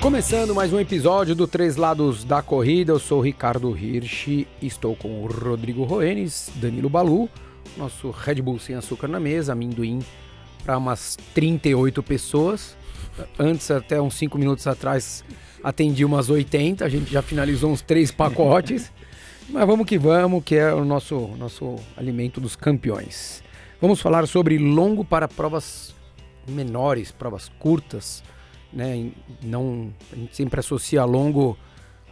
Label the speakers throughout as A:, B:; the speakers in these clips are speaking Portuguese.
A: Começando mais um episódio do Três Lados da Corrida, eu sou Ricardo Hirsch, estou com o Rodrigo Roenes, Danilo Balu, nosso Red Bull sem açúcar na mesa, amendoim para umas 38 pessoas. Antes, até uns 5 minutos atrás, atendi umas 80, a gente já finalizou uns três pacotes. Mas vamos que vamos, que é o nosso, nosso alimento dos campeões. Vamos falar sobre longo para provas menores, provas curtas né? Não, a gente sempre associa longo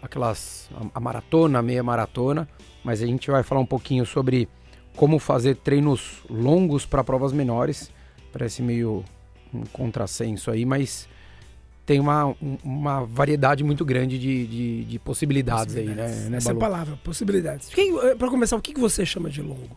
A: aquelas a, a maratona, a meia maratona, mas a gente vai falar um pouquinho sobre como fazer treinos longos para provas menores. Parece meio um contrassenso aí, mas tem uma, uma variedade muito grande de, de, de possibilidades, possibilidades, aí, né?
B: né Essa é a palavra, possibilidades. Eh, para começar, o que você chama de longo?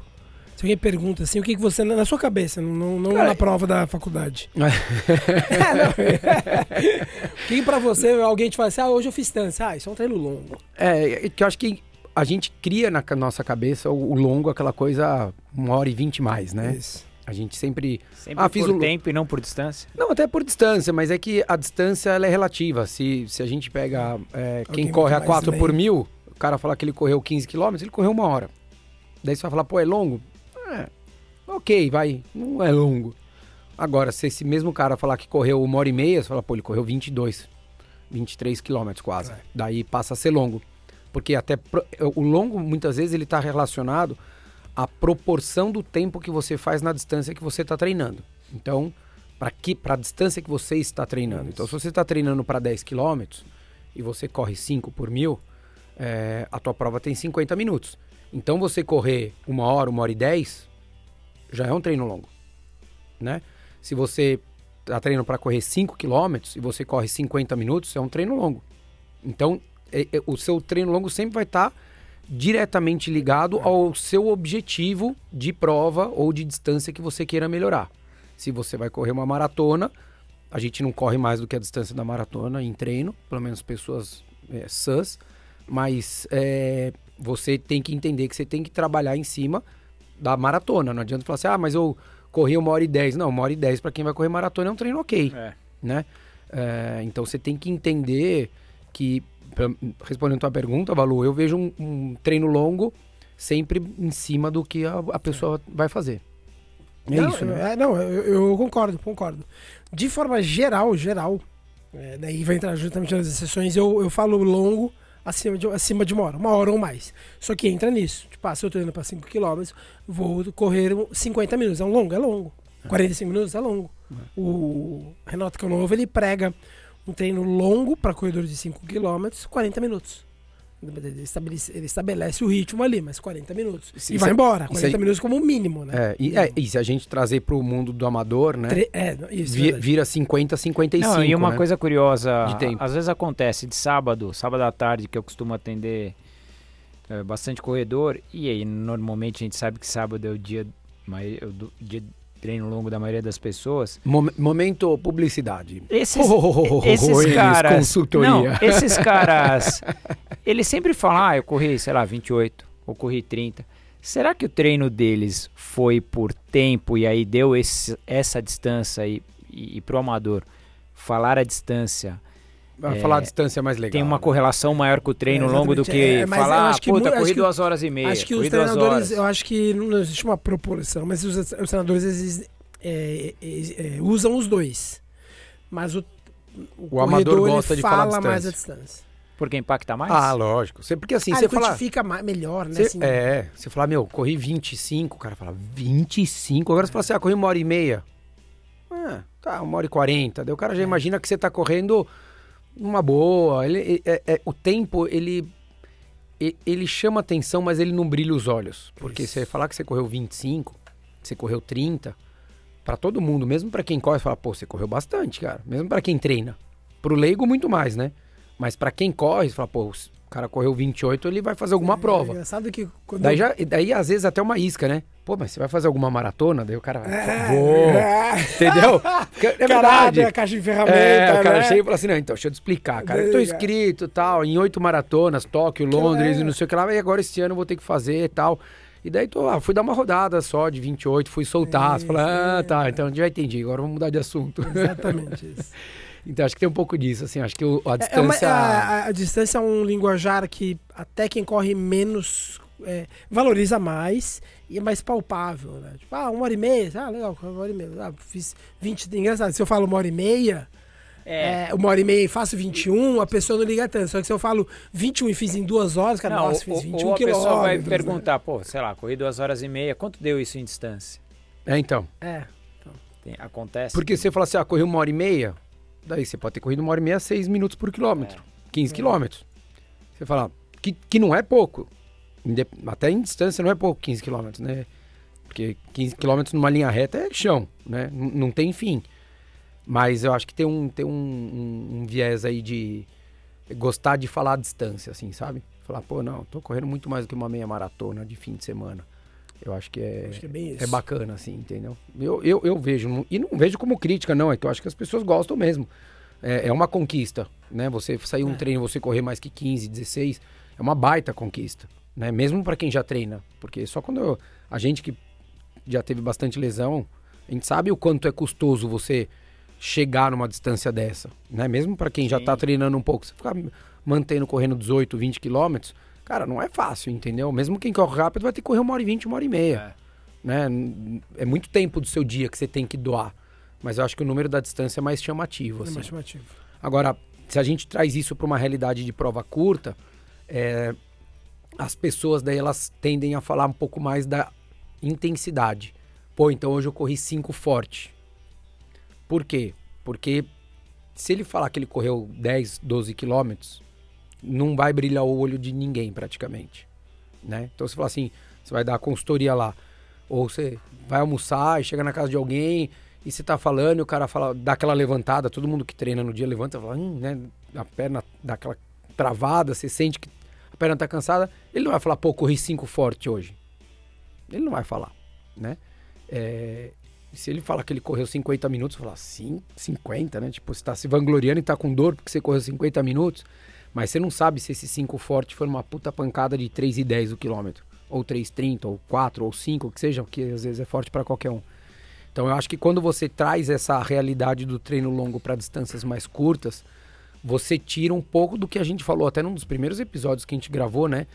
B: Se alguém pergunta assim, o que, que você, na sua cabeça, não, não Cara, na prova da faculdade. o que pra você, alguém te fala assim, ah, hoje eu fiz distância. Ah, isso é um treino longo.
A: É, que eu acho que a gente cria na nossa cabeça o, longo, aquela coisa uma hora e vinte mais, né? Isso. A gente sempre.
C: Sempre ah, fiz por o... tempo e não por distância?
A: Não, até por distância, mas é que a distância ela é relativa. Se, se a gente pega é, quem corre a 4 por mil, o cara falar que ele correu 15 quilômetros, ele correu uma hora. Daí você vai falar, pô, é longo? É, ok, vai, não é longo. Agora, se esse mesmo cara falar que correu uma hora e meia, você fala, pô, ele correu 22, 23 quilômetros quase. É. Daí passa a ser longo. Porque até o longo, muitas vezes, ele está relacionado à proporção do tempo que você faz na distância que você está treinando. Então, para que para a distância que você está treinando. Então, se você está treinando para 10 quilômetros e você corre 5 por mil, é, a tua prova tem 50 minutos. Então você correr uma hora, uma hora e dez, já é um treino longo, né? Se você está treinando para correr 5 quilômetros e você corre 50 minutos, é um treino longo. Então, é, é, o seu treino longo sempre vai estar tá diretamente ligado ao seu objetivo de prova ou de distância que você queira melhorar. Se você vai correr uma maratona, a gente não corre mais do que a distância da maratona em treino, pelo menos pessoas é, sãs, mas é, você tem que entender que você tem que trabalhar em cima da maratona. Não adianta falar assim, ah, mas eu corri uma hora e dez. Não, uma hora e dez para quem vai correr maratona é um treino ok, é. né? É, então você tem que entender que, respondendo a tua pergunta, Valu, eu vejo um, um, treino longo sempre em cima do que a, a pessoa vai fazer.
B: É não, isso, né? É, não, eu, eu, concordo, concordo. De forma geral, geral, é, daí vai entrar justamente nas exceções, eu, eu falo longo acima de, acima de uma hora, uma hora ou mais. Só que entra nisso. Tipo, ah, se eu tô indo para 5 km, vou correr 50 minutos. É um longo? É longo. 45 minutos é longo. O Renato Canovo, ele prega um treino longo para corredores de 5 km, 40 minutos. Ele estabelece, ele estabelece, o ritmo ali, mas 40 minutos. Isso, e vai é- embora, 40 minutos como mínimo, né?
A: É, e, é, e se a gente trazer para o mundo do amador, né? Tre é, isso, vira, vira 50, 55. Não,
C: e uma
A: né?
C: coisa curiosa, às vezes acontece de sábado, sábado à tarde, que eu costumo atender é, bastante corredor, e aí normalmente a gente sabe que sábado é o dia, o dia treino longo da maioria das pessoas.
A: Momento publicidade.
C: Esses, oh, esses caras. Consultoria. Não, esses caras. eles sempre falam, ah, eu corri, sei lá, 28, ou corri 30. Será que o treino deles foi por tempo e aí deu esse, essa distância e, e, e pro amador falar a distância?
A: É, falar a distância é mais legal.
C: Tem uma né? correlação maior com o treino é, longo do que é, falar, ah, puta, corri duas horas e meia.
B: Acho que os treinadores, eu acho que não existe uma proporção, mas os, os treinadores eles, é, é, é, usam os dois. Mas o,
A: o, o amador gosta de
B: fala
A: falar
B: mais a distância.
C: Porque impacta mais?
A: Ah, lógico. Você, porque assim,
B: ah,
A: você fala.
B: fica melhor, né?
A: Você,
B: assim,
A: é, você fala, meu, corri 25, o cara fala, 25? Agora você fala assim, ah, corri uma hora e meia. Ah, tá, uma hora e quarenta. Daí o cara já imagina que você tá correndo uma boa. Ele, é, é, o tempo, ele, ele chama atenção, mas ele não brilha os olhos. Porque Isso. você falar que você correu 25, você correu 30, para todo mundo, mesmo para quem corre, fala, pô, você correu bastante, cara. Mesmo para quem treina. Pro leigo, muito mais, né? Mas para quem corre, você fala, pô, cara correu 28, ele vai fazer alguma é, prova. É
B: engraçado que.
A: Daí, já, daí, às vezes, até uma isca, né? Pô, mas você vai fazer alguma maratona? Daí o cara vai, é, vou. É. Entendeu? É verdade.
B: a caixa de ferramentas. É,
A: o cara né? chega e fala assim: não, então, deixa eu te explicar, cara. Eu tô inscrito tal, em oito maratonas, Tóquio, Londres e não sei o que lá, e agora esse ano eu vou ter que fazer e tal. E daí tô, ah, fui dar uma rodada só de 28, fui soltar. Você fala, ah, tá, então já entendi, agora vamos mudar de assunto.
B: Exatamente isso.
A: então acho que tem um pouco disso, assim, acho que o, a distância. É uma,
B: a, a, distância é um linguajar que até quem corre menos é, valoriza mais e é mais palpável, né? Tipo, ah, uma hora e meia, ah, legal, uma hora e meia. Ah, fiz 20, engraçado, se eu falo uma hora e meia, é. é. uma hora e meia e faço 21, a pessoa não liga tanto. Só que se eu falo 21 e fiz em duas horas, cara, não, nossa, fiz 21 quilômetros. a pessoa vai
C: né? perguntar, né? pô, sei lá, corri duas horas e meia, quanto deu isso em distância?
A: É, então.
B: É. Então.
C: Tem, acontece.
A: Porque você fala assim, ah, corri uma hora e meia, daí você pode ter corrido uma hora e meia, seis minutos por quilômetro. É. 15 é. quilômetros. Você fala, que, que não é pouco. Até em distância não é pouco 15 quilômetros, né? Porque 15 quilômetros numa linha reta é chão, né? N não tem fim. Mas eu acho que tem um, tem um, um, um, viés aí de gostar de falar a distância, assim, sabe? Falar, pô, não, tô correndo muito mais do que uma meia maratona de fim de semana. Eu acho que é,
B: acho que é,
A: é, bacana, assim, entendeu? Eu, eu, eu vejo, e não vejo como crítica, não, é que eu acho que as pessoas gostam mesmo. É, é uma conquista, né? Você sair um é. treino, você correr mais que 15, 16, é uma baita conquista, né? Mesmo para quem já treina, porque só quando eu, a gente que já teve bastante lesão, a gente sabe o quanto é custoso você chegar numa distância dessa, né? Mesmo para quem Sim. já tá treinando um pouco, você ficar mantendo correndo 18, 20 quilômetros, cara, não é fácil, entendeu? Mesmo quem corre rápido vai ter que correr uma hora e vinte, uma hora e meia, é. né? É muito tempo do seu dia que você tem que doar, mas eu acho que o número da distância é mais chamativo, é assim.
B: mais chamativo.
A: Agora, se a gente traz isso para uma realidade de prova curta, é, as pessoas daí elas tendem a falar um pouco mais da intensidade. Pô, então hoje eu corri 5 forte. Por quê? Porque se ele falar que ele correu 10, 12 quilômetros, não vai brilhar o olho de ninguém praticamente, né? Então você fala assim, você vai dar consultoria lá, ou você vai almoçar e chega na casa de alguém e você tá falando e o cara fala, dá aquela levantada, todo mundo que treina no dia levanta, fala, hum, né? A perna dá aquela travada, você sente que a perna tá cansada, ele não vai falar, pô, corri 5 forte hoje. Ele não vai falar, né? É, se ele falar que ele correu 50 minutos, falar, sim, 50, né? Tipo, você tá se vangloriando e tá com dor porque você correu 50 minutos, mas você não sabe se esse 5 forte foi uma puta pancada de 3,10 o quilômetro, ou 3,30, ou 4, ou 5, que seja, que às vezes é forte para qualquer um. Então eu acho que quando você traz essa realidade do treino longo para distâncias mais curtas, você tira um pouco do que a gente falou até num dos primeiros episódios que a gente gravou, né?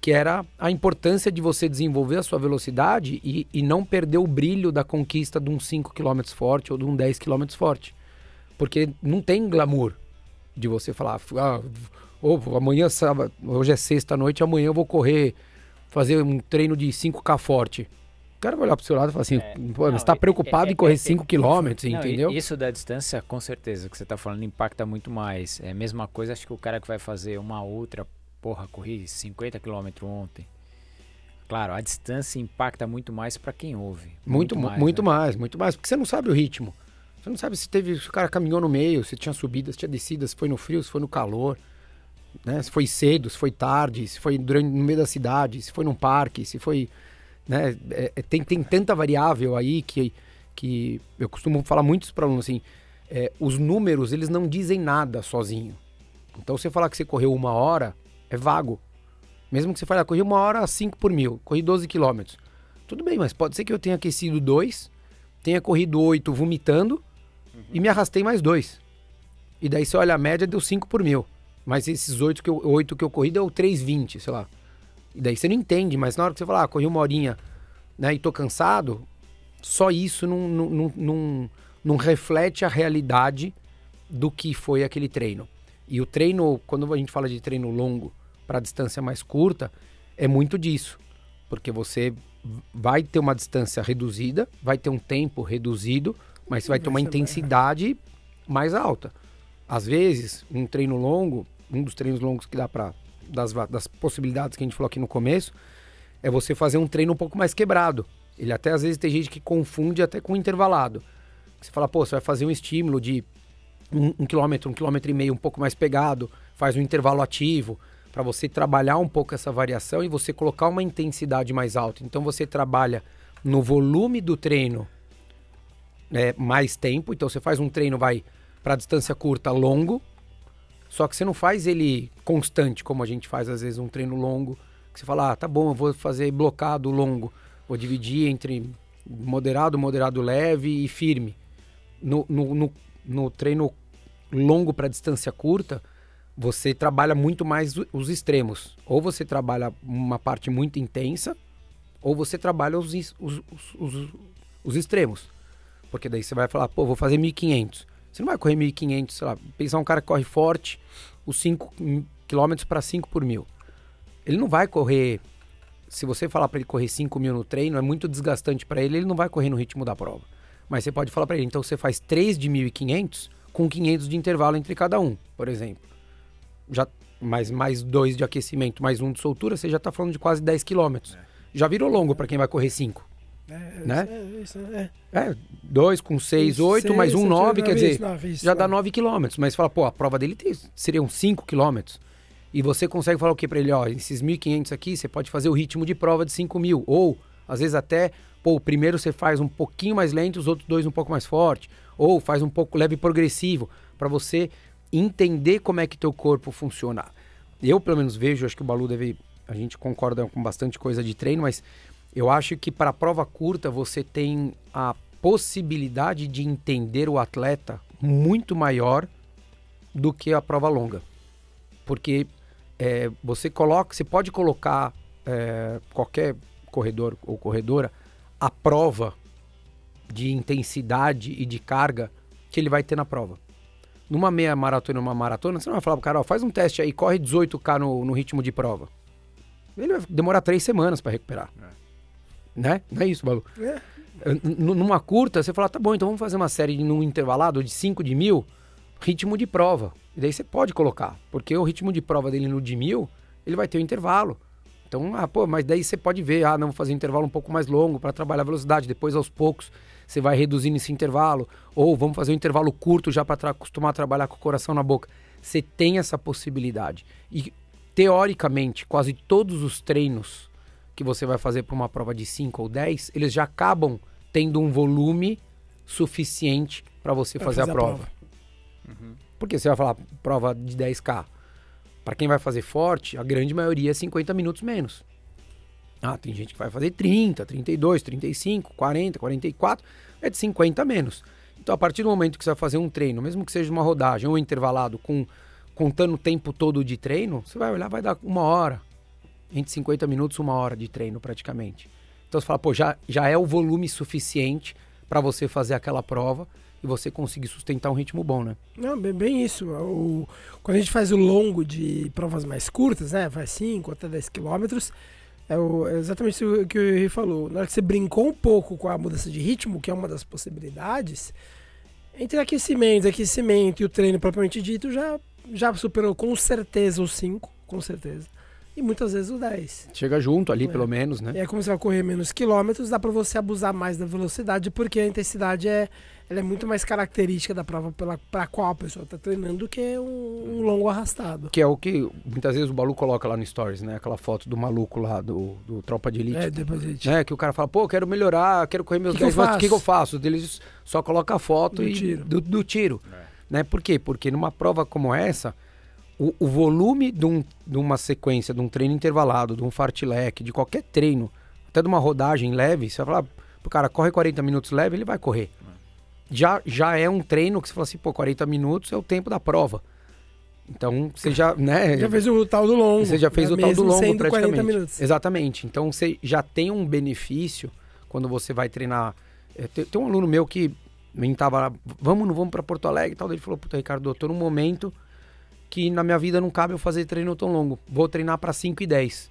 A: que era a importância de você desenvolver a sua velocidade e, e não perder o brilho da conquista de um 5 km forte ou de um 10 km forte. Porque não tem glamour de você falar, ah, oh, amanhã, sábado, hoje é sexta-noite, amanhã eu vou correr, fazer um treino de 5K forte. O cara vai olhar pro seu lado e falar assim, é, Pô, você está preocupado é, é, em correr 5 km, entendeu?
C: Isso da distância, com certeza, que você está falando, impacta muito mais. É a mesma coisa, acho que o cara que vai fazer uma outra Porra, corri 50 km ontem. Claro, a distância impacta muito mais para quem ouve.
A: Muito, muito, mais, muito né? mais, muito mais, porque você não sabe o ritmo. Você não sabe se teve, se o cara caminhou no meio, se tinha subidas, se tinha descidas, se foi no frio, se foi no calor, né? Se foi cedo, se foi tarde, se foi durante no meio da cidade, se foi num parque, se foi, né? É, é tem, tem tanta variável aí que que eu costumo falar muito isso para alunos assim, é, os números eles não dizem nada sozinho. Então você falar que você correu uma hora, é vago. Mesmo que você fale, ah, corri uma hora 5 por mil, corri 12 quilômetros. Tudo bem, mas pode ser que eu tenha aquecido 2, tenha corrido 8 vomitando uhum. e me arrastei mais 2. E daí você olha a média, deu 5 por mil. Mas esses 8 que eu, 8 que eu corri deu 3,20, sei lá. E daí você não entende, mas na hora que você fala, ah, corri uma horinha né, e tô cansado, só isso não, não, não, não, não reflete a realidade do que foi aquele treino. E o treino, quando a gente fala de treino longo para distância mais curta, é muito disso. Porque você vai ter uma distância reduzida, vai ter um tempo reduzido, mas você vai ter uma intensidade mais alta. Às vezes, um treino longo, um dos treinos longos que dá para das, das possibilidades que a gente falou aqui no começo, é você fazer um treino um pouco mais quebrado. Ele até às vezes tem gente que confunde até com intervalado. Você fala, pô, você vai fazer um estímulo de um, um quilômetro, um quilômetro e meio um pouco mais pegado, faz um intervalo ativo para você trabalhar um pouco essa variação e você colocar uma intensidade mais alta. Então você trabalha no volume do treino é, mais tempo. Então você faz um treino, vai para distância curta, longo. Só que você não faz ele constante, como a gente faz às vezes um treino longo. Que você fala, ah, tá bom, eu vou fazer blocado longo. Vou dividir entre moderado, moderado leve e firme. No, no, no, no treino longo para distância curta, você trabalha muito mais os extremos. Ou você trabalha uma parte muito intensa, ou você trabalha os, os, os, os extremos. Porque daí você vai falar, pô, vou fazer 1.500. Você não vai correr 1.500, sei lá, pensar um cara que corre forte, os 5 km para 5 por mil. Ele não vai correr, se você falar para ele correr 5 mil no treino, é muito desgastante para ele, ele não vai correr no ritmo da prova. Mas você pode falar para ele, então você faz 3 de 1.500 com 500 de intervalo entre cada um, por exemplo. Já mais mais dois de aquecimento, mais um de soltura, você já está falando de quase 10 km. É. Já virou longo para quem vai correr 5. É, né? É, isso, é. é, dois com seis, oito, mais um nove, quer dizer, isso, já dá nove quilômetros. Mas fala, pô, a prova dele tem, seriam cinco quilômetros. E você consegue falar o que para ele? Ó, esses 1.500 aqui, você pode fazer o ritmo de prova de 5 mil. Ou, às vezes até, pô, o primeiro você faz um pouquinho mais lento, os outros dois um pouco mais forte. Ou faz um pouco leve e progressivo, para você entender como é que teu corpo funciona. Eu, pelo menos, vejo, acho que o Balu deve... A gente concorda com bastante coisa de treino, mas eu acho que para a prova curta você tem a possibilidade de entender o atleta muito maior do que a prova longa. Porque é, você coloca, você pode colocar é, qualquer corredor ou corredora a prova de intensidade e de carga que ele vai ter na prova. Numa meia maratona, numa maratona, você não vai falar pro cara, ó, faz um teste aí, corre 18K no, no ritmo de prova. Ele vai demorar três semanas para recuperar. É. Né? Não é isso, Balu? É. Numa curta, você fala, tá bom, então vamos fazer uma série num intervalado de 5 de mil, ritmo de prova. E daí você pode colocar, porque o ritmo de prova dele no de mil, ele vai ter um intervalo. Então, ah, pô, mas daí você pode ver, ah, não, vou fazer um intervalo um pouco mais longo para trabalhar a velocidade, depois aos poucos você vai reduzindo esse intervalo, ou vamos fazer um intervalo curto já para acostumar a trabalhar com o coração na boca. Você tem essa possibilidade. E teoricamente, quase todos os treinos que você vai fazer para uma prova de 5 ou 10, eles já acabam tendo um volume suficiente para você fazer, fazer, a prova. prova. Uhum. Porque você vai falar prova de 10K. Para quem vai fazer forte, a grande maioria é 50 minutos menos. Ah, tem gente que vai fazer 30, 32, 35, 40, 44, é de 50 menos. Então, a partir do momento que você vai fazer um treino, mesmo que seja uma rodagem ou intervalado, com contando o tempo todo de treino, você vai olhar, vai dar uma hora, entre 50 minutos uma hora de treino praticamente. Então você fala, pô, já, já é o volume suficiente para você fazer aquela prova e você conseguir sustentar um ritmo bom, né?
B: Não, bem, bem isso. O, quando a gente faz o longo de provas mais curtas, né? Vai 5 até 10 quilômetros, é, é exatamente o que o Henrique falou. Na hora que você brincou um pouco com a mudança de ritmo, que é uma das possibilidades, entre aquecimento, aquecimento e o treino propriamente dito, já, já superou com certeza os 5, com certeza e muitas vezes o 10.
A: Chega junto ali, é. pelo menos, né?
B: E aí, como você vai correr menos quilômetros, dá para você abusar mais da velocidade, porque a intensidade é, ela é muito mais característica da prova pela pra qual a pessoa está treinando do que um, um, longo arrastado.
A: Que é o que muitas vezes o Balu coloca lá no Stories, né? Aquela foto do maluco lá, do, do Tropa de Elite. É, depois de elite. Né? Que o cara fala, pô, quero melhorar, quero correr meus que 10 que o que, que eu faço? Eles só coloca a foto do e, tiro. Do, do tiro. É. Né? Por quê? Porque numa prova como essa o, o volume de, um, de, uma sequência, de um treino intervalado, de um fartlek, de qualquer treino, até de uma rodagem leve, você vai falar, o cara corre 40 minutos leve, ele vai correr. Já, já é um treino que você fala assim, pô, 40 minutos é o tempo da prova. Então, você já, né?
B: Já fez o tal do longo.
A: Você já fez o tal do longo praticamente. Exatamente. Então, você já tem um benefício quando você vai treinar. É, tem, tem, um aluno meu que me tava, vamos, não vamos para Porto Alegre e tal. Ele falou, puta, Ricardo, eu tô num momento que na minha vida não cabe eu fazer treino tão longo. Vou treinar para 5 e 10.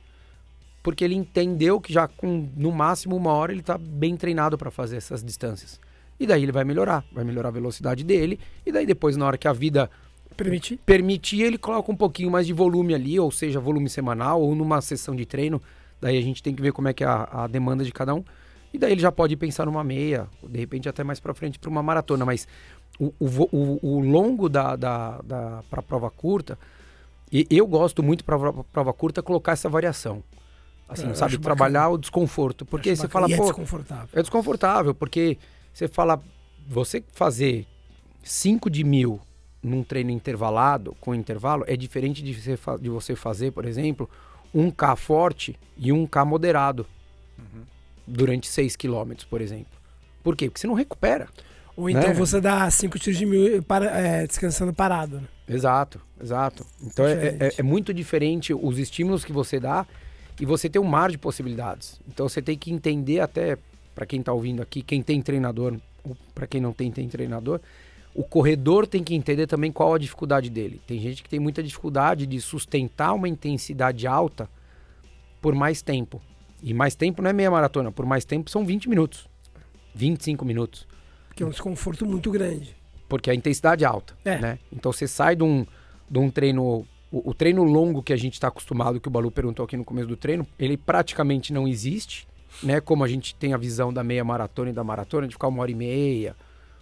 A: Porque ele entendeu que já com no máximo uma hora ele está bem treinado para fazer essas distâncias. E daí ele vai melhorar, vai melhorar a velocidade dele. E daí depois, na hora que a vida
B: permitir,
A: permitir ele coloca um pouquinho mais de volume ali, ou seja, volume semanal, ou numa sessão de treino. Daí a gente tem que ver como é que é a, a demanda de cada um. E daí ele já pode pensar numa meia, de repente até mais para frente para uma maratona. Mas o, o, o, longo da, da, da para prova curta, e eu gosto muito para prova curta colocar essa variação. Assim, eu sabe? Trabalhar bacana. o desconforto. Porque você fala, é pô.
B: É desconfortável.
A: É desconfortável, porque você fala, você fazer 5 de mil num treino intervalado, com intervalo, é diferente de você, de você fazer, por exemplo, um K forte e um K moderado uhum. durante 6 quilômetros, por exemplo. Por quê? Porque você não recupera.
B: Ou então né? você dá 5 tiros de mil para, é, descansando parado. Né?
A: Exato, exato. Então é, é, é, muito diferente os estímulos que você dá e você tem um mar de possibilidades. Então você tem que entender até, para quem está ouvindo aqui, quem tem treinador, ou para quem não tem, tem treinador, o corredor tem que entender também qual a dificuldade dele. Tem gente que tem muita dificuldade de sustentar uma intensidade alta por mais tempo. E mais tempo não é meia maratona, por mais tempo são 20 minutos. 25 minutos.
B: Que é um desconforto muito grande.
A: Porque a intensidade é alta, é. né? Então você sai de um, de um treino... O, o treino longo que a gente está acostumado, que o Balu perguntou aqui no começo do treino, ele praticamente não existe, né? Como a gente tem a visão da meia maratona e da maratona, de ficar uma hora e meia,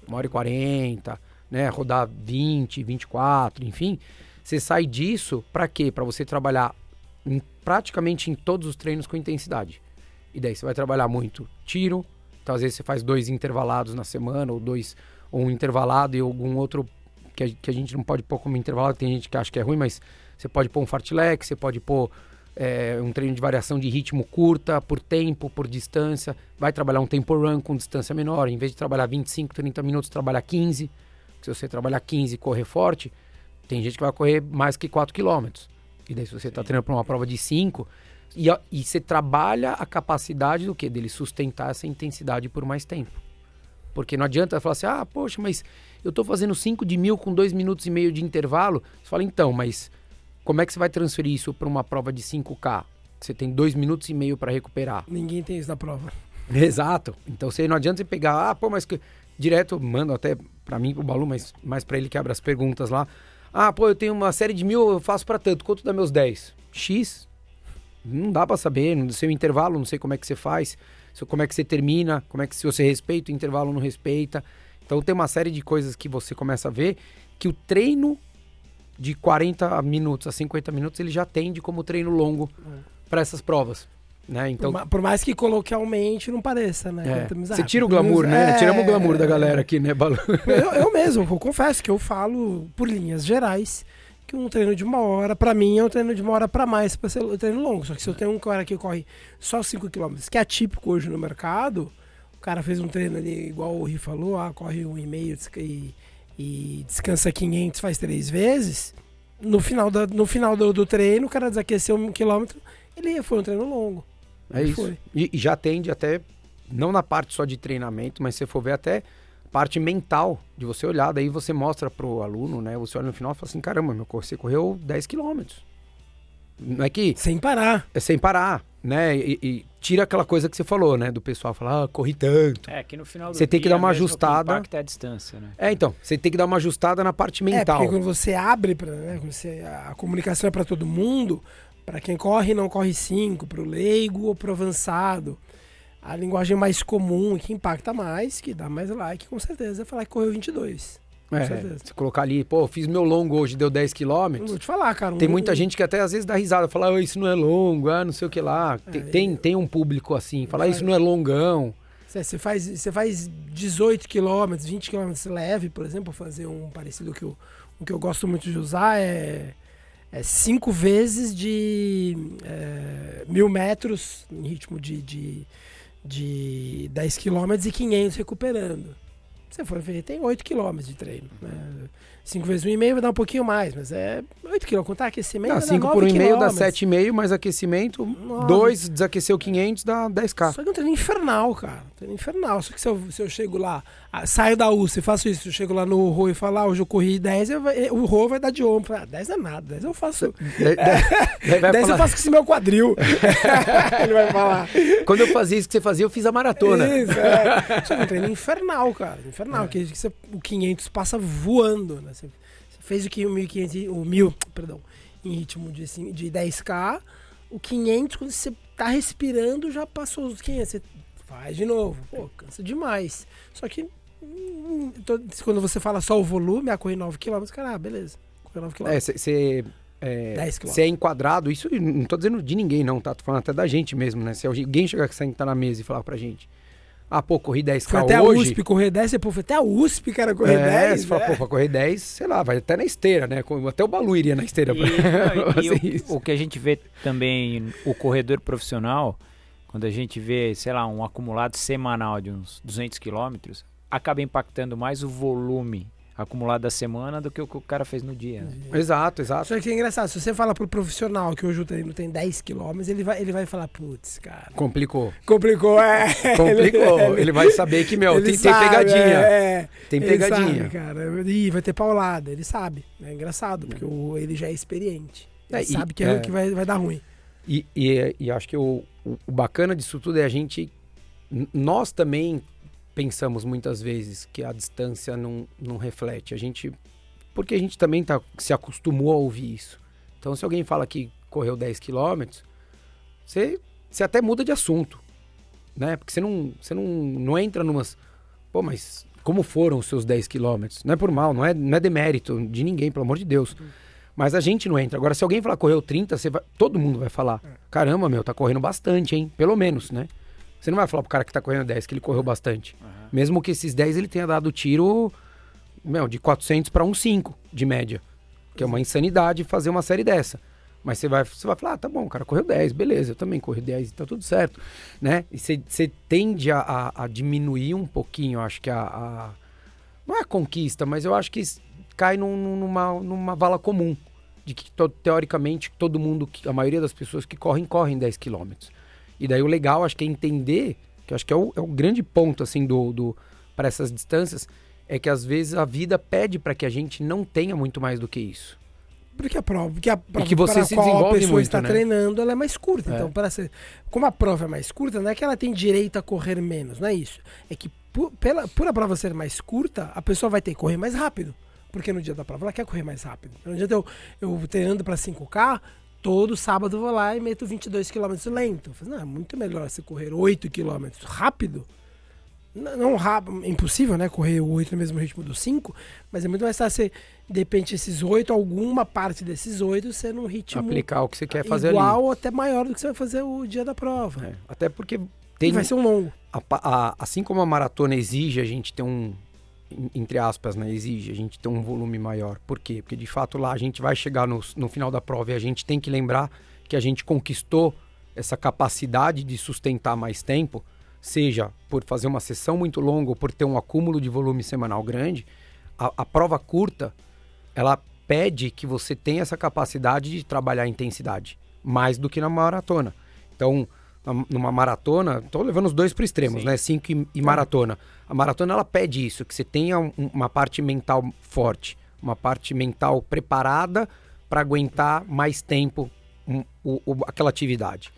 A: uma hora e quarenta, né? Rodar 20, 24, enfim. Você sai disso para quê? Para você trabalhar em, praticamente em todos os treinos com intensidade. E daí você vai trabalhar muito tiro, então às vezes você faz dois intervalados na semana, ou dois, ou um intervalado e algum outro que a, que a gente não pode pôr como intervalado, tem gente que acha que é ruim, mas você pode pôr um fartlek, você pode pôr é, um treino de variação de ritmo curta, por tempo, por distância. Vai trabalhar um tempo run com distância menor. Em vez de trabalhar 25, 30 minutos, trabalhar 15. Se você trabalhar 15 e correr forte, tem gente que vai correr mais que 4 km. E daí, se você está treinando para uma prova de 5, e, e você trabalha a capacidade do que? Dele sustentar essa intensidade por mais tempo. Porque não adianta falar assim, ah, poxa, mas eu estou fazendo 5 de mil com 2 minutos e meio de intervalo. Você fala, então, mas como é que você vai transferir isso para uma prova de 5K? Você tem dois minutos e meio para recuperar.
B: Ninguém tem isso na prova.
A: Exato. Então você não adianta você pegar, ah, pô, mas que direto mando até para mim pro Balu, mas mais para ele que abre as perguntas lá. Ah, pô, eu tenho uma série de mil, eu faço para tanto. Quanto dá meus 10? X? Não dá para saber, no seu intervalo, não sei como é que você faz, como é que você termina, como é que se você respeita o intervalo ou não respeita. Então tem uma série de coisas que você começa a ver que o treino de 40 minutos a 50 minutos ele já tende como treino longo é. para essas provas. Né? Então,
B: por, por, mais que coloquialmente não pareça,
A: né? É. Você tira o glamour, né? É, Tiramos o glamour da galera aqui, né, Balu?
B: Eu, eu mesmo, eu confesso que eu falo por linhas gerais que um treino de uma hora, para mim, é um treino de uma hora para mais para ser um treino longo. Só que se eu tenho um cara que corre só 5 km, que é atípico hoje no mercado, o cara fez um treino ali, igual o Ri falou, ah, corre um e meio e e descansa 500, faz três vezes, no final, da, no final do, do treino, o cara desaqueceu um quilômetro, ele foi um treino longo.
A: É isso. E, e, já tende até, não na parte só de treinamento, mas se for ver até parte mental de você olhar, daí você mostra pro aluno, né? Você olha no final e fala assim, caramba, meu, você correu 10 quilômetros. Não é que...
B: Sem parar.
A: É sem parar, né? E, e tira aquela coisa que você falou, né? Do pessoal falar, ah, corri tanto.
C: É, que no final do
A: Você tem que dar uma ajustada.
C: Que é a distância, né?
A: É, então, você tem que dar uma ajustada na parte mental. É,
B: porque quando você abre, pra, né, quando você, a comunicação é para todo mundo, para quem corre, não corre 5, para o leigo ou para o avançado. A linguagem mais comum, que impacta mais, que dá mais like, com certeza, é falar que correu 22.
A: É, se colocar ali, pô, fiz meu longo hoje, deu 10 quilômetros.
B: Vou te falar, cara. Um
A: tem muita gente que até às vezes dá risada, fala, oh, isso não é longo, ah, não sei o que lá. É, tem, tem um público assim, fala, ah, isso não é longão.
B: Você faz, você faz 18 quilômetros, 20 quilômetros leve, por exemplo, fazer um parecido que eu, o que eu gosto muito de usar é, é cinco vezes de é, mil metros em ritmo de, de, de 10 quilômetros e 500 recuperando você for ver, tem 8 km de treino. Né? 5 vezes 1,5 vai dar um pouquinho mais, mas é 8 km. Contar aquecimento. Não,
A: 5 por 1,5 dá 7,5, mais aquecimento. 2, desaceceu 500, dá 10k.
B: Só que é um treino infernal, cara. Treino infernal. Só que se eu, se eu chego lá, saio da UCI, faço isso, eu chego lá no Rô e falo, ah, hoje eu corri 10, eu, o Rô vai dar de ombro. Ah, 10 é nada, 10 eu faço. 10, 10 eu faço com esse meu quadril. Ele vai falar.
A: Quando eu fazia isso que você fazia, eu fiz a maratona. Isso,
B: é. Só que é um treino infernal, cara. Infernal. É. Que, que você, o 500 passa voando, né? Você, você fez o que o 1500, o 1000, perdão, em ritmo de, assim, de 10k. O 500, quando você tá respirando, já passou os 500. Você faz de novo. Pô, cansa demais. Só que quando você fala só o volume, a correr 9 km, cara, ah, beleza. Correr 9 km.
A: É, você é, se é enquadrado, isso não tô dizendo de ninguém, não, tá? Tô falando até da gente mesmo, né? Se alguém chegar aqui sentar na mesa e falar pra gente, ah, pô, corri 10
B: Foi até hoje. a USP correr 10, você pô, foi até a USP, cara, correr é, 10.
A: Você fala, pô, pra correr 10, sei lá, vai até na esteira, né? Até o Balu iria na esteira.
C: E, pra... e, e o, o, que a gente vê também, o corredor profissional, quando a gente vê, sei lá, um acumulado semanal de uns 200 quilômetros, acaba impactando mais o volume acumulado da semana do que o que o cara fez no dia.
A: Né? Exato, exato.
B: Só que é engraçado, se você fala pro profissional que hoje o treino tem 10 quilômetros, ele vai, ele vai falar, putz, cara.
A: Complicou.
B: Complicou, é.
A: Complicou. Ele, ele vai saber que, meu, tem, sabe, tem, pegadinha. É, tem pegadinha.
B: Sabe, cara. Ih, vai ter paulada, ele sabe. É engraçado, porque o, ele já é experiente. Ele é, sabe que, é, que vai, vai dar ruim.
A: E, e, e acho que o, o bacana disso tudo é a gente. Nós também pensamos muitas vezes que a distância não, não reflete. A gente. Porque a gente também tá, se acostumou a ouvir isso. Então, se alguém fala que correu 10 quilômetros, você, você até muda de assunto. Né? Porque você não, você não, não entra numas. Pô, mas como foram os seus 10 quilômetros? Não é por mal, não é, não é demérito de ninguém, pelo amor de Deus. Uhum. Mas a gente não entra. Agora, se alguém falar correu 30, você vai, todo mundo vai falar: é. caramba, meu, tá correndo bastante, hein? Pelo menos, né? Você não vai falar pro cara que tá correndo 10 que ele correu bastante. Uhum. Mesmo que esses 10 ele tenha dado tiro meu, de 400 para um 5 de média. Que é uma insanidade fazer uma série dessa. Mas você vai, você vai falar, ah, tá bom, o cara correu 10, beleza, eu também corri 10, tá tudo certo. Né? E você, você tende a, a, a, diminuir um pouquinho, acho que a, a, Não é a conquista, mas eu acho que cai num, numa, numa vala comum. De que, teoricamente, todo mundo, a maioria das pessoas que correm, correm 10 quilômetros. E daí o legal, acho que é entender, que acho que é o, é o grande ponto, assim, do, do para essas distâncias, é que às vezes a vida pede para que a gente não tenha muito mais do que isso.
B: Porque a prova, porque a prova
A: e que você se desenvolve a pessoa muito,
B: está né? treinando, ela é mais curta. É. Então, para ser, como a prova é mais curta, não é que ela tem direito a correr menos, não é isso. É que por, pela, por a prova ser mais curta, a pessoa vai ter que correr mais rápido. Porque no dia da prova ela quer correr mais rápido. No dia eu, eu treinando para 5K, todo sábado vou lá e meto 22 km lento. Eu falei, não, é muito melhor você correr 8 km rápido. Não, não rápido, impossível, né? Correr o 8 no mesmo ritmo do 5, mas é muito mais fácil você, de repente, esses 8, alguma parte desses 8, ser num ritmo.
A: Aplicar o que você quer fazer
B: igual
A: ali.
B: ou até maior do que você vai fazer o dia da prova. É,
A: até porque tem. E
B: vai ser um longo.
A: A, a, assim como a maratona exige a gente ter um, entre aspas, né, exige a gente ter um volume maior. Por quê? Porque de fato lá a gente vai chegar no, no final da prova e a gente tem que lembrar que a gente conquistou essa capacidade de sustentar mais tempo, seja por fazer uma sessão muito longa ou por ter um acúmulo de volume semanal grande. A, a prova curta, ela pede que você tenha essa capacidade de trabalhar a intensidade mais do que na maratona. Então, numa maratona, estou levando os dois para extremos, Sim. né? 5 e, e, maratona. A maratona ela pede isso, que você tenha um, uma parte mental forte, uma parte mental preparada para aguentar mais tempo um, o, o, aquela atividade.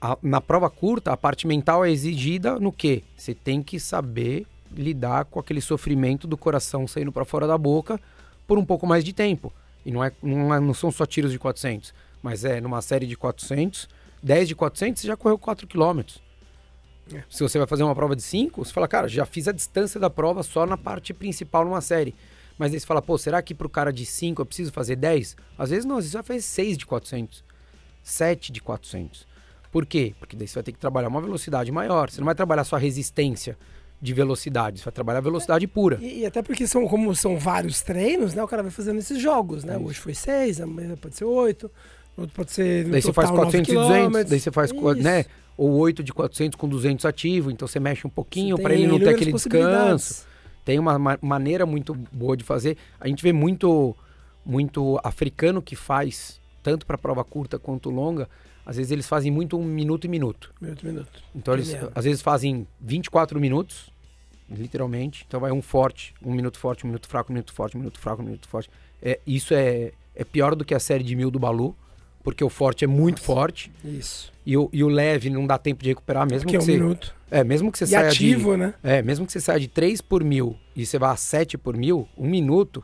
A: A, na prova curta, a parte mental é exigida no quê? Você tem que saber lidar com aquele sofrimento do coração saindo para fora da boca por um pouco mais de tempo. E não, é, não, é, não são só tiros de 400, mas é numa série de 400 10 de 400, você já correu 4 km. É. Se você vai fazer uma prova de 5, você fala, cara, já fiz a distância da prova só na parte principal numa série. Mas aí você fala, pô, será que pro cara de 5 eu preciso fazer 10? Às vezes não, às vezes você vai fazer 6 de 400, 7 de 400. Por quê? Porque daí você vai ter que trabalhar uma velocidade maior. Você não vai trabalhar só a resistência de velocidade, você vai trabalhar a velocidade pura.
B: E, e, até porque são como são vários treinos, né? O cara vai fazendo esses jogos, né? É Hoje foi 6, amanhã pode ser 8. Outro pode ser.
A: Daí você faz 400 e 200, daí você faz, Isso. né? Ou 8 de 400 com 200 ativo, então você mexe um pouquinho para ele não ter aquele descanso. Tem uma ma maneira muito boa de fazer. A gente vê muito, muito africano que faz, tanto para prova curta quanto longa, às vezes eles fazem muito um minuto e minuto.
B: Minuto e minuto.
A: Então eles às vezes fazem 24 minutos, literalmente. Então vai um forte, um minuto forte, um minuto fraco, um minuto forte, um minuto fraco, um minuto forte. É, isso é, é pior do que a série de mil do Balu porque o forte é muito Nossa, forte.
B: Isso.
A: E o, e o leve não dá tempo de recuperar, mesmo porque que
B: é um
A: você.
B: minuto.
A: É, mesmo que você
B: e
A: saia
B: ativo,
A: de.
B: né?
A: É, mesmo que você saia de 3 por mil e você vá a 7 por mil, um minuto.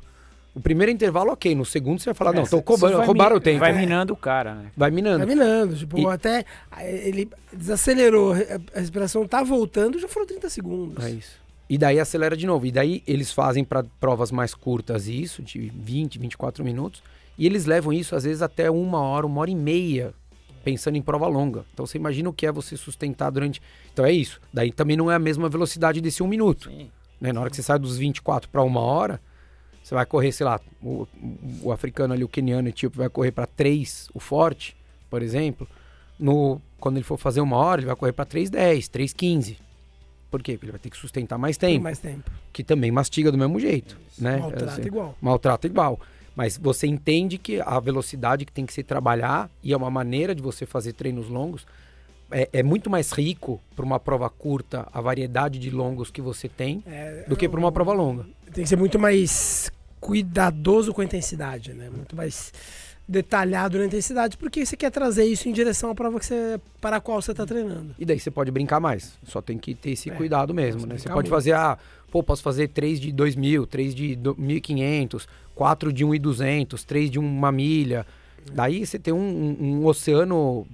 A: O primeiro intervalo, ok. No segundo, você vai falar, é, não, tô cobrando, roubaram o tempo.
C: Vai minando o cara, né?
A: Vai minando.
B: Vai minando. Tipo, e... até ele desacelerou, a respiração tá voltando, já foram 30 segundos.
A: É isso. E daí acelera de novo. E daí eles fazem para provas mais curtas isso, de 20, 24 minutos. E eles levam isso, às vezes, até uma hora, uma hora e meia, pensando em prova longa. Então você imagina o que é você sustentar durante. Então é isso. Daí também não é a mesma velocidade desse um minuto. Né? Na hora que você sai dos 24 para uma hora, você vai correr, sei lá, o, o africano ali, o keniano, o etíope, vai correr para 3, o forte, por exemplo. No, quando ele for fazer uma hora, ele vai correr para 3,10, 3,15. Por quê? Porque ele vai ter que sustentar mais tempo.
B: mais tempo.
A: Que também mastiga do mesmo jeito. Né?
B: Maltrata assim, igual.
A: Maltrata igual. Mas você entende que a velocidade que tem que se trabalhar e é uma maneira de você fazer treinos longos é, é muito mais rico para uma prova curta a variedade de longos que você tem é, do que para uma prova longa.
B: Tem que ser muito mais cuidadoso com a intensidade, né? Muito mais detalhado na intensidade, porque você quer trazer isso em direção à prova que você, para a qual você está treinando.
A: E daí você pode brincar mais. Só tem que ter esse é, cuidado mesmo, né? Você pode muito. fazer, ah, pô, posso fazer 3 de 2.000, 3 de 1.500, 4 de 1.200, 3 de uma milha. Daí você tem um, um, um, oceano,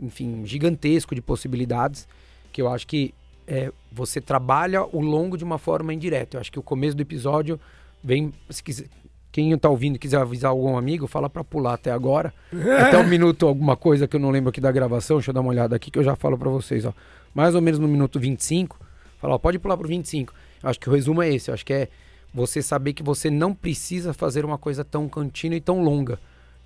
A: enfim, gigantesco de possibilidades, que eu acho que é, você trabalha o longo de uma forma indireta. Eu acho que o começo do episódio vem, se quiser, quem está ouvindo quiser avisar algum amigo, fala para pular até agora. até um minuto, alguma coisa que eu não lembro aqui da gravação. Deixa eu dar uma olhada aqui que eu já falo para vocês. Ó. Mais ou menos no minuto 25. Fala, ó, pode pular pro 25. Eu acho que o resumo é esse. Eu acho que é você saber que você não precisa fazer uma coisa tão contínua e tão longa.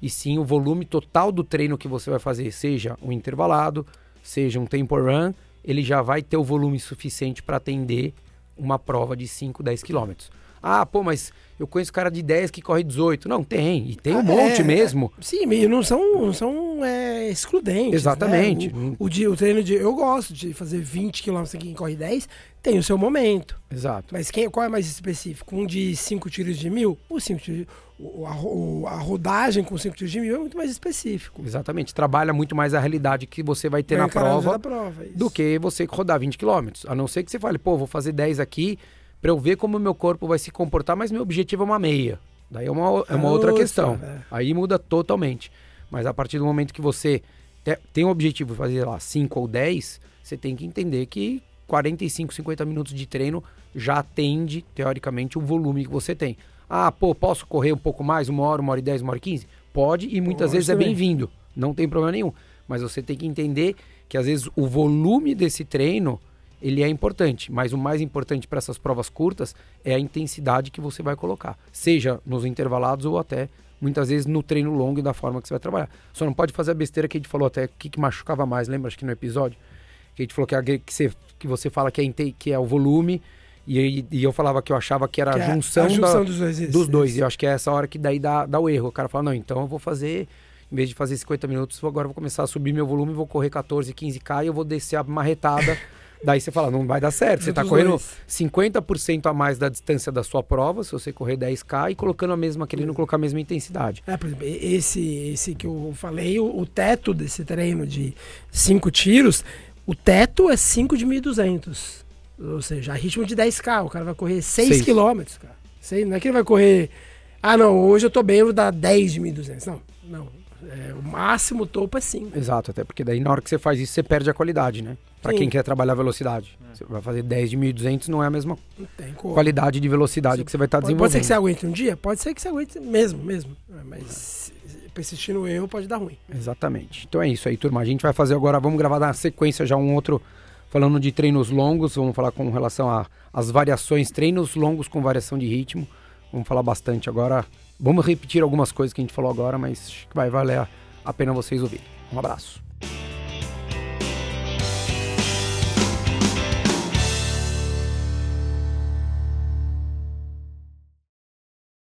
A: E sim o volume total do treino que você vai fazer, seja um intervalado, seja um tempo run, ele já vai ter o volume suficiente para atender uma prova de 5, 10 quilômetros. Ah, pô, mas eu conheço cara de 10 que corre 18. Não, tem. E tem um ah, monte é, mesmo.
B: Sim, e não são, não são é, excludentes. Né?
A: Exatamente.
B: Né? O, o, dia, o treino de. Eu gosto de fazer 20 km quem corre 10, tem o seu momento.
A: Exato.
B: Mas quem, qual é mais específico? Um de 5 tiros de mil? O 5 tiros. O, a, o, a, rodagem com 5 tiros de mil é muito mais específico.
A: Exatamente. Trabalha muito mais a realidade que você vai ter vai na prova,
B: prova
A: do que você rodar 20 km. A não ser que você fale, pô, vou fazer 10 aqui para eu ver como o meu corpo vai se comportar, mas meu objetivo é uma meia. Daí é uma, é uma outra questão. É. Aí muda totalmente. Mas a partir do momento que você te, tem o objetivo de fazer lá 5 ou 10, você tem que entender que 45, 50 minutos de treino já atende, teoricamente, o volume que você tem. Ah, pô, posso correr um pouco mais, uma hora, uma hora e dez, uma hora e quinze? Pode, e muitas vezes é bem-vindo. Não tem problema nenhum. Mas você tem que entender que às vezes o volume desse treino ele é importante, mas o mais importante para essas provas curtas é a intensidade que você vai colocar, seja nos intervalados ou até muitas vezes no treino longo e da forma que você vai trabalhar. Só não pode fazer a besteira que a gente falou até que, que machucava mais, lembra acho que no episódio que a gente falou que, a, que, você, que você fala que é, que é o volume e, e, eu falava que eu achava que era que a, junção, a junção da, dos dois. Isso, dos dois. E eu acho que é essa hora que daí dá, dá o erro. O cara fala, não, então eu vou fazer, em vez de fazer 50 minutos, agora eu vou começar a subir meu volume, vou correr 14, 15K e eu vou descer a marretada Daí você fala, não vai dar certo. Você está correndo dois. 50% a mais da distância da sua prova, se você correr 10K, e colocando a mesma, querendo colocar a mesma intensidade.
B: É, por exemplo, esse, esse que eu falei, o, o teto desse treino de 5 tiros, o teto é 5 de 1.200. Ou seja, a ritmo de 10K, o cara vai correr 6 km, cara. Sei, não é que ele vai correr. Ah, não, hoje eu tô bem, eu vou dar 10 de 1.200. Não, não. É, o máximo topo é 5.
A: Exato, até porque daí na hora que você faz isso, você perde a qualidade, né? Para quem quer trabalhar velocidade. É. Você vai fazer 10 de 1.200, não é a mesma qualidade de velocidade você, que você vai estar tá desenvolvendo.
B: Pode ser que você aguente um dia? Pode ser que você aguente mesmo, mesmo. É, mas persistir no erro pode dar ruim.
A: Exatamente. Então é isso aí, turma. A gente vai fazer agora, vamos gravar na sequência já um outro falando de treinos longos, vamos falar com relação às variações, treinos longos com variação de ritmo. Vamos falar bastante agora. Vamos repetir algumas coisas que a gente falou agora, mas acho que vai valer a pena vocês ouvirem. Um abraço.